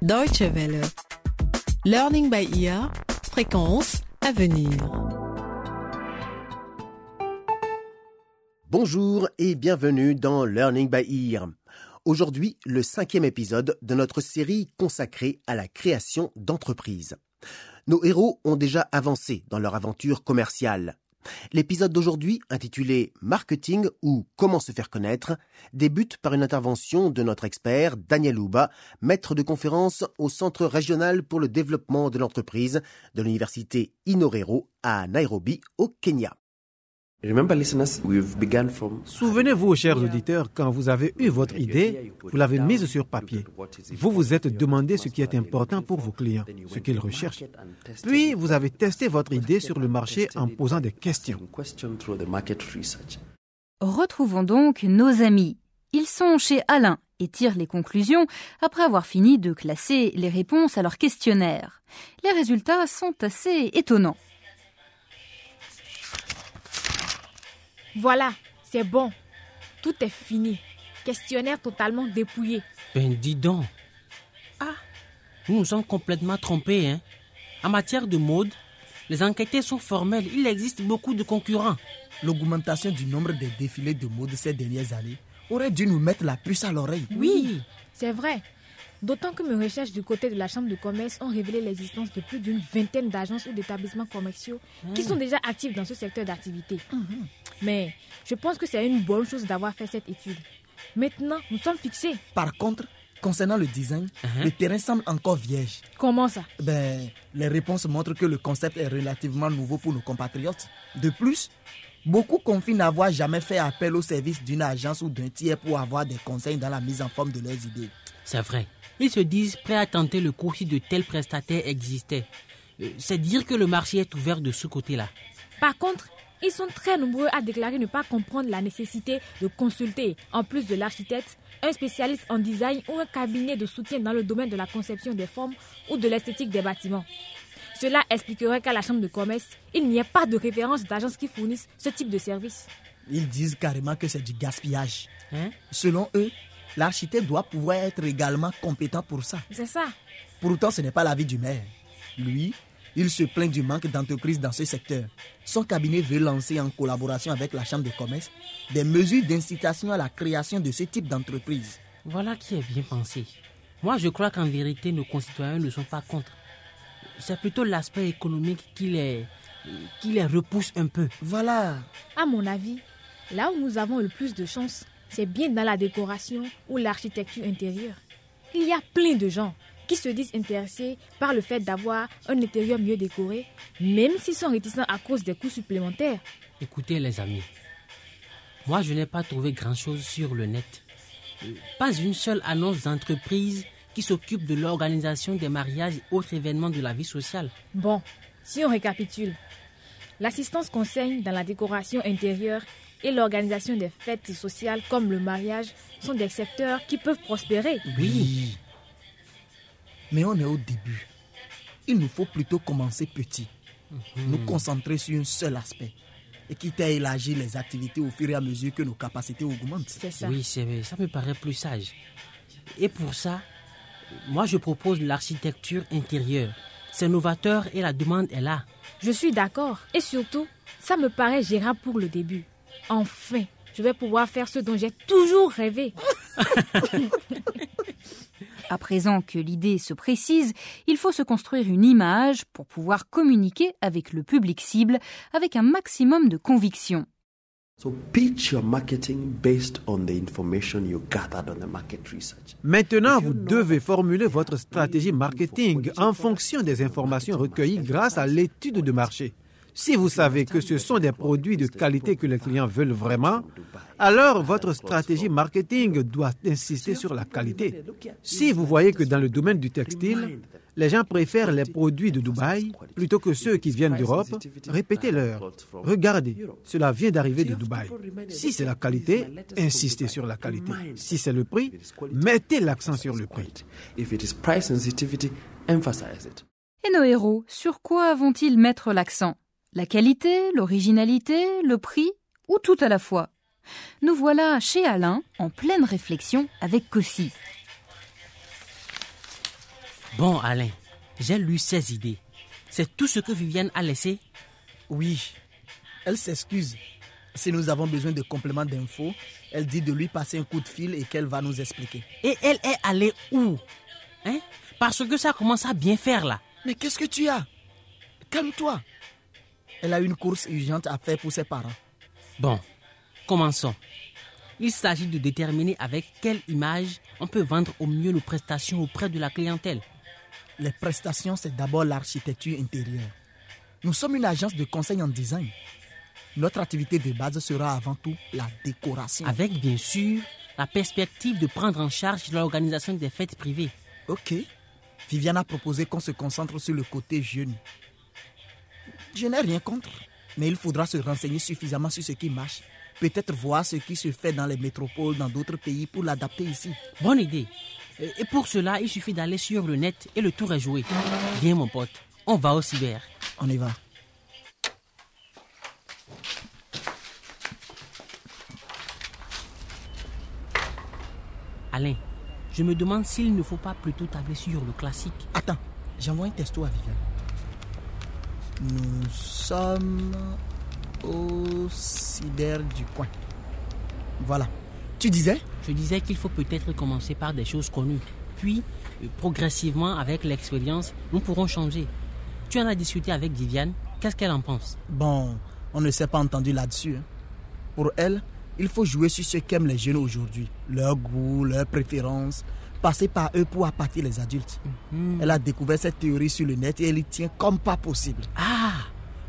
Deutsche Welle. Learning by ear. Fréquence à venir. Bonjour et bienvenue dans Learning by Ear. Aujourd'hui, le cinquième épisode de notre série consacrée à la création d'entreprises. Nos héros ont déjà avancé dans leur aventure commerciale. L'épisode d'aujourd'hui, intitulé Marketing ou Comment se faire connaître, débute par une intervention de notre expert Daniel Ouba, maître de conférence au Centre régional pour le développement de l'entreprise de l'université Inorero à Nairobi, au Kenya. Souvenez-vous, chers auditeurs, quand vous avez eu votre idée, vous l'avez mise sur papier. Vous vous êtes demandé ce qui est important pour vos clients, ce qu'ils recherchent. Puis, vous avez testé votre idée sur le marché en posant des questions. Retrouvons donc nos amis. Ils sont chez Alain et tirent les conclusions après avoir fini de classer les réponses à leur questionnaire. Les résultats sont assez étonnants. Voilà, c'est bon. Tout est fini. Questionnaire totalement dépouillé. Ben dis donc. Ah, nous nous sommes complètement trompés. Hein? En matière de mode, les enquêtés sont formels. Il existe beaucoup de concurrents. L'augmentation du nombre des défilés de mode ces dernières années aurait dû nous mettre la puce à l'oreille. Oui, c'est vrai. D'autant que mes recherches du côté de la Chambre de commerce ont révélé l'existence de plus d'une vingtaine d'agences ou d'établissements commerciaux qui sont déjà actifs dans ce secteur d'activité. Mais je pense que c'est une bonne chose d'avoir fait cette étude. Maintenant, nous sommes fixés. Par contre, concernant le design, le terrain semble encore vierge. Comment ça? Ben, les réponses montrent que le concept est relativement nouveau pour nos compatriotes. De plus, beaucoup confient n'avoir jamais fait appel au service d'une agence ou d'un tiers pour avoir des conseils dans la mise en forme de leurs idées. C'est vrai. Ils se disent prêts à tenter le coup si de tels prestataires existaient. Euh, C'est dire que le marché est ouvert de ce côté-là. Par contre, ils sont très nombreux à déclarer ne pas comprendre la nécessité de consulter, en plus de l'architecte, un spécialiste en design ou un cabinet de soutien dans le domaine de la conception des formes ou de l'esthétique des bâtiments. Cela expliquerait qu'à la Chambre de commerce, il n'y ait pas de référence d'agences qui fournissent ce type de service. Ils disent carrément que c'est du gaspillage. Hein? Selon eux, l'architecte doit pouvoir être également compétent pour ça. C'est ça. Pourtant, ce n'est pas l'avis du maire. Lui, il se plaint du manque d'entreprises dans ce secteur. Son cabinet veut lancer en collaboration avec la Chambre de commerce des mesures d'incitation à la création de ce type d'entreprise. Voilà qui est bien pensé. Moi, je crois qu'en vérité, nos concitoyens ne sont pas contre. C'est plutôt l'aspect économique qui les, qui les repousse un peu. Voilà. À mon avis, là où nous avons le plus de chance, c'est bien dans la décoration ou l'architecture intérieure. Il y a plein de gens qui se disent intéressés par le fait d'avoir un intérieur mieux décoré, même s'ils sont réticents à cause des coûts supplémentaires. Écoutez les amis, moi je n'ai pas trouvé grand-chose sur le net. Euh, Pas une seule annonce d'entreprise qui s'occupe de l'organisation des mariages et autres événements de la vie sociale. Bon, si on récapitule, l'assistance conseil dans la décoration intérieure et l'organisation des fêtes sociales comme le mariage sont des secteurs qui peuvent prospérer. Oui. Mais on est au début. Il nous faut plutôt commencer petit. Nous concentrer sur un seul aspect. Et quitter à élargir les activités au fur et à mesure que nos capacités augmentent. C'est ça. Oui, c'est ça me paraît plus sage. Et pour ça, moi je propose l'architecture intérieure. C'est novateur et la demande est là. Je suis d'accord. Et surtout, ça me paraît gérable pour le début. Enfin, je vais pouvoir faire ce dont j'ai toujours rêvé. À présent que l'idée se précise, il faut se construire une image pour pouvoir communiquer avec le public cible avec un maximum de conviction. Maintenant, vous devez formuler votre stratégie marketing en fonction des informations recueillies grâce à l'étude de marché. Si vous savez que ce sont des produits de qualité que les clients veulent vraiment, alors votre stratégie marketing doit insister sur la qualité. Si vous voyez que dans le domaine du textile, les gens préfèrent les produits de Dubaï plutôt que ceux qui viennent d'Europe, répétez-leur. Regardez, cela vient d'arriver de Dubaï. Si c'est la qualité, insistez sur la qualité. Si c'est le prix, mettez l'accent sur le prix. If it is price sensitivity, emphasize it. Et nos héros, sur quoi vont-ils mettre l'accent? La qualité, l'originalité, le prix ou tout à la fois Nous voilà chez Alain en pleine réflexion avec Cossi. Bon, Alain, j'ai lu ces idées. C'est tout ce que Viviane a laissé Oui. Elle s'excuse. Si nous avons besoin de compléments d'infos, elle dit de lui passer un coup de fil et qu'elle va nous expliquer. Et elle est allée où Hein? Parce que ça commence à bien faire là. Mais qu'est-ce que tu as? Calme-toi. Elle a une course urgente à faire pour ses parents. Bon, commençons. Il s'agit de déterminer avec quelle image on peut vendre au mieux nos prestations auprès de la clientèle. Les prestations, c'est d'abord l'architecture intérieure. Nous sommes une agence de conseil en design. Notre activité de base sera avant tout la décoration. Avec bien sûr la perspective de prendre en charge l'organisation des fêtes privées. Ok. Viviane a proposé qu'on se concentre sur le côté jeune. Je n'ai rien contre, mais il faudra se renseigner suffisamment sur ce qui marche. Peut-être voir ce qui se fait dans les métropoles dans d'autres pays pour l'adapter ici. Bonne idée. Et pour cela, il suffit d'aller sur le net et le tour est joué. Viens mon pote, on va au cyber. On y va. Alain, je me demande s'il ne faut pas plutôt tabler sur le classique. Attends, j'envoie un texto à Viviane. Nous sommes au cyber du coin. Voilà. Tu disais? Je disais qu'il faut peut-être commencer par des choses connues. Puis, euh, progressivement, avec l'expérience, nous pourrons changer. Tu en as discuté avec Viviane. Qu'est-ce qu'elle en pense? Bon, on ne s'est pas entendu là-dessus. hein. Pour elle, il faut jouer sur ce qu'aiment les jeunes aujourd'hui. Leur goût, leurs préférences. Passer par eux pour appâter les adultes. Elle a découvert cette théorie sur le net et elle y tient comme pas possible. Ah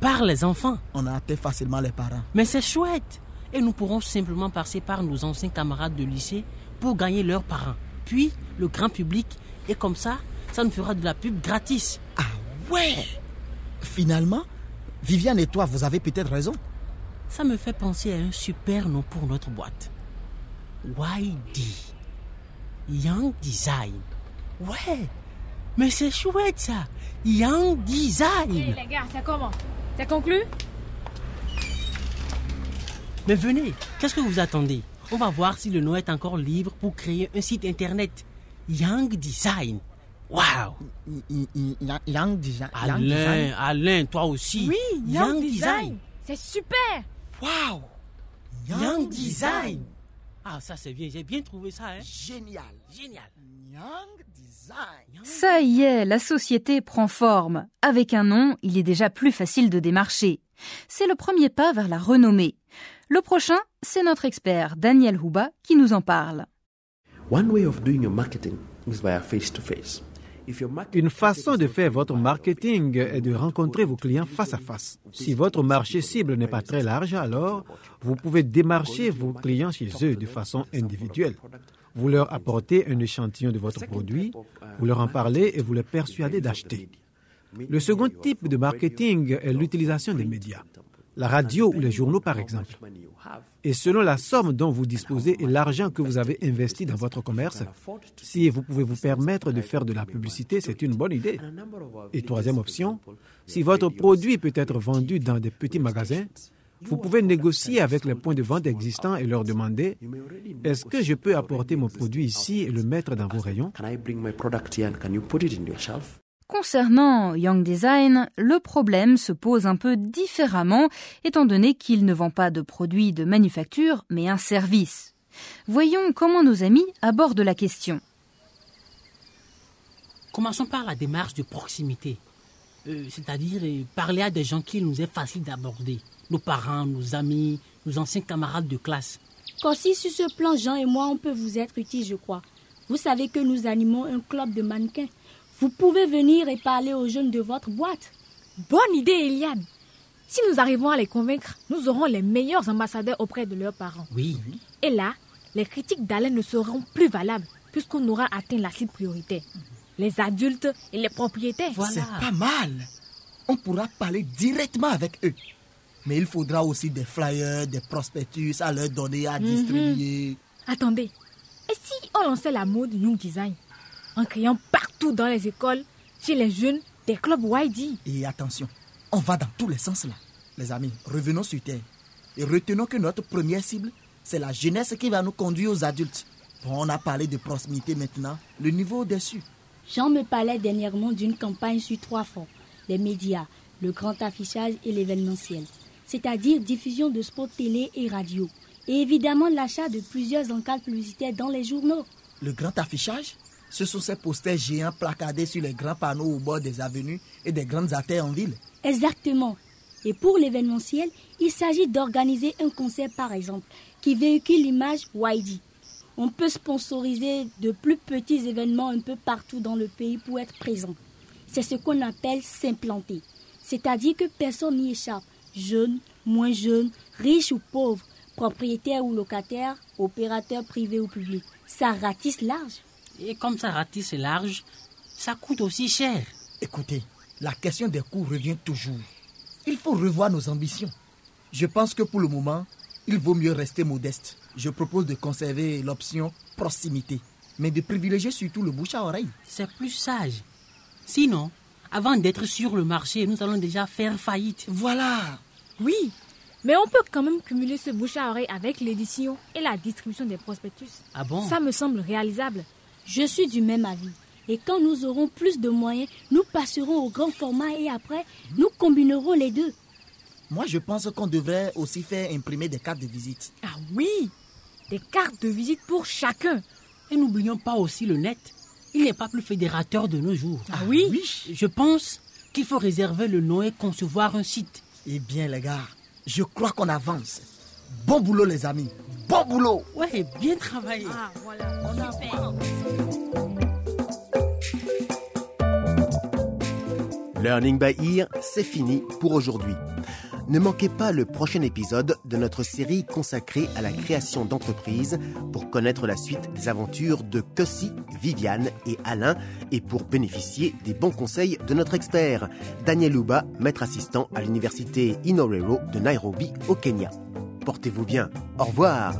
Par les enfants On a atteint facilement les parents. Mais c'est chouette Et nous pourrons simplement passer par nos anciens camarades de lycée pour gagner leurs parents. Puis, le grand public. Et comme ça, ça nous fera de la pub gratis. Ah ouais Finalement, Viviane et toi, vous avez peut-être raison. Ça me fait penser à un super nom pour notre boîte. YD. Young Design. Ouais, mais c'est chouette ça. Young Hé Design. les gars, c'est comment C'est conclu Mais venez, qu'est-ce que vous attendez? On va voir si le nom est encore libre pour créer un site internet. Young Design. Waouh Young Design. Alain, Alain, toi aussi. Oui, Young, Design. C'est super Wow Young Design. Ah, ça c'est bien, j'ai bien trouvé ça. Hein? Génial. Génial. Young Design. Ça y est, la société prend forme. Avec un nom, il est déjà plus facile de démarcher. C'est le premier pas vers la renommée. Le prochain, c'est notre expert Daniel Houba qui nous en parle. One way of doing your marketing is via face to face. Une façon de faire votre marketing est de rencontrer vos clients face à face. Si votre marché cible n'est pas très large, alors vous pouvez démarcher vos clients chez eux de façon individuelle. Vous leur apportez un échantillon de votre produit, vous leur en parlez et vous les persuadez d'acheter. Le second type de marketing est l'utilisation des médias, la radio ou les journaux par exemple. Et selon la somme dont vous disposez et l'argent que vous avez investi dans votre commerce, si vous pouvez vous permettre de faire de la publicité, c'est une bonne idée. Et troisième option, si votre produit peut être vendu dans des petits magasins, vous pouvez négocier avec les points de vente existants et leur demander est-ce que je peux apporter mon produit ici et le mettre dans vos rayons? Concernant Young Design, le problème se pose un peu différemment, étant donné qu'il ne vend pas de produits de manufacture, mais un service. Voyons comment nos amis abordent la question. Commençons par la démarche de proximité. Euh, C'est-à-dire euh, parler à des gens qu'il nous est facile d'aborder. Nos parents, nos amis, nos anciens camarades de classe. Qu'aussi sur ce plan, Jean et moi, on peut vous être utile, je crois. Vous savez que nous animons un club de mannequins. Vous pouvez venir et parler aux jeunes de votre boîte. Bonne idée, Eliane Si nous arrivons à les convaincre, nous aurons les meilleurs ambassadeurs auprès de leurs parents. Oui. Et là, les critiques d'Alain ne seront plus valables puisqu'on aura atteint la cible prioritaire. Les adultes et les propriétaires. C'est pas mal. On pourra parler directement avec eux. Mais il faudra aussi des flyers, des prospectus à leur donner à distribuer. Attendez, et si on lançait la mode Young Design en créant partout dans les écoles, chez les jeunes, des clubs YD Et attention, on va dans tous les sens là. Les amis, revenons sur Terre. Et retenons que notre première cible, c'est la jeunesse qui va nous conduire aux adultes. Bon, on a parlé de proximité maintenant, le niveau au-dessus. Jean me parlait dernièrement d'une campagne sur trois fronts les médias, le grand affichage et l'événementiel, c'est-à-dire diffusion de spots télé et radio, et évidemment l'achat de plusieurs encadres publicitaires dans les journaux. Le grand affichage? Ce sont ces posters géants placardés sur les grands panneaux au bord des avenues et des grandes artères en ville. Exactement. Et pour l'événementiel, il s'agit d'organiser un concert par exemple qui véhicule l'image YD. On peut sponsoriser de plus petits événements un peu partout dans le pays pour être présent. C'est ce qu'on appelle s'implanter. C'est-à-dire que personne n'y échappe. Jeune, moins jeune, riche ou pauvre, propriétaire ou locataire, opérateur privé ou public. Ça ratisse large. Et comme ça ratisse large, ça coûte aussi cher. Écoutez, la question des coûts revient toujours. Il faut revoir nos ambitions. Je pense que pour le moment, il vaut mieux rester modeste. Je propose de conserver l'option proximité, mais de privilégier surtout le bouche à oreille. C'est plus sage. Sinon, avant d'être sur le marché, nous allons déjà faire faillite. Voilà. Oui, mais on peut quand même cumuler ce bouche à oreille avec l'édition et la distribution des prospectus. Ah bon? Ça me semble réalisable. Je suis du même avis. Et quand nous aurons plus de moyens, nous passerons au grand format et après, nous combinerons les deux. Moi, je pense qu'on devrait aussi faire imprimer des cartes de visite. Ah oui Des cartes de visite pour chacun. Et n'oublions pas aussi le net. Il n'est pas plus fédérateur de nos jours. Ah oui, Je pense qu'il faut réserver le nom et concevoir un site. Eh bien, les gars, je crois qu'on avance. Bon boulot, les amis. Bon boulot. Ouais, bien travaillé. Ah voilà. Super. Learning by Ear, c'est fini pour aujourd'hui. Ne manquez pas le prochain épisode de notre série consacrée à la création d'entreprises pour connaître la suite des aventures de Cossi, Viviane et Alain et pour bénéficier des bons conseils de notre expert, Daniel Luba, maître assistant à l'université Inorero de Nairobi au Kenya. Portez-vous bien. Au revoir.